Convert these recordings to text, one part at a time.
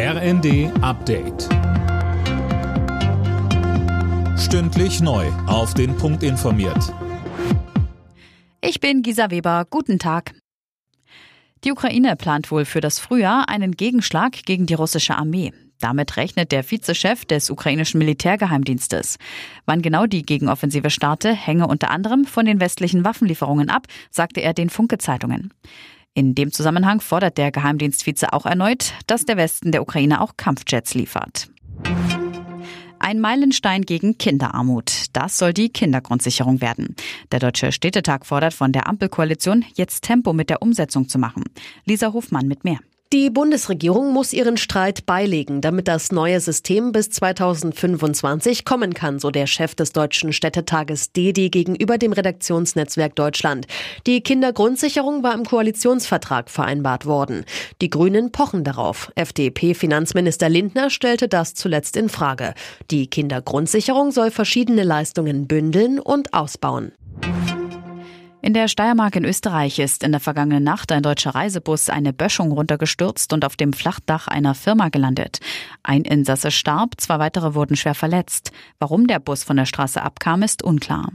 RND Update. Stündlich neu. Auf den Punkt informiert. Ich bin Gisa Weber. Guten Tag. Die Ukraine plant wohl für das Frühjahr einen Gegenschlag gegen die russische Armee. Damit rechnet der Vizechef des ukrainischen Militärgeheimdienstes. Wann genau die Gegenoffensive starte, hänge unter anderem von den westlichen Waffenlieferungen ab, sagte er den Funke-Zeitungen. In dem Zusammenhang fordert der Geheimdienstvize auch erneut, dass der Westen der Ukraine auch Kampfjets liefert. Ein Meilenstein gegen Kinderarmut. Das soll die Kindergrundsicherung werden. Der Deutsche Städtetag fordert von der Ampelkoalition, jetzt Tempo mit der Umsetzung zu machen. Lisa Hofmann mit mehr. Die Bundesregierung muss ihren Streit beilegen, damit das neue System bis 2025 kommen kann, so der Chef des Deutschen Städtetages DEDI gegenüber dem Redaktionsnetzwerk Deutschland. Die Kindergrundsicherung war im Koalitionsvertrag vereinbart worden. Die Grünen pochen darauf. FDP-Finanzminister Lindner stellte das zuletzt in Frage. Die Kindergrundsicherung soll verschiedene Leistungen bündeln und ausbauen. In der Steiermark in Österreich ist in der vergangenen Nacht ein deutscher Reisebus eine Böschung runtergestürzt und auf dem Flachdach einer Firma gelandet. Ein Insasse starb, zwei weitere wurden schwer verletzt. Warum der Bus von der Straße abkam, ist unklar.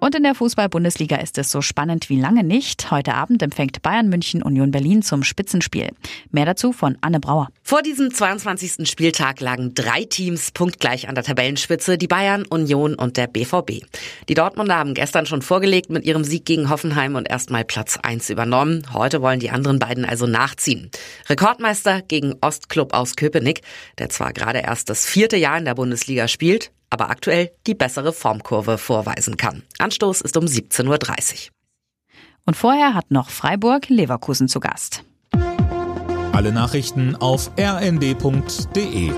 Und in der Fußball-Bundesliga ist es so spannend wie lange nicht. Heute Abend empfängt Bayern München Union Berlin zum Spitzenspiel. Mehr dazu von Anne Brauer. Vor diesem 22. Spieltag lagen drei Teams punktgleich an der Tabellenspitze, die Bayern, Union und der BVB. Die Dortmunder haben gestern schon vorgelegt mit ihrem Sieg gegen Hoffenheim und erstmal Platz 1 übernommen. Heute wollen die anderen beiden also nachziehen. Rekordmeister gegen Ostklub aus Köpenick, der zwar gerade erst das vierte Jahr in der Bundesliga spielt, aber aktuell die bessere Formkurve vorweisen kann. Anstoß ist um 17.30 Uhr. Und vorher hat noch Freiburg Leverkusen zu Gast. Alle Nachrichten auf rnd.de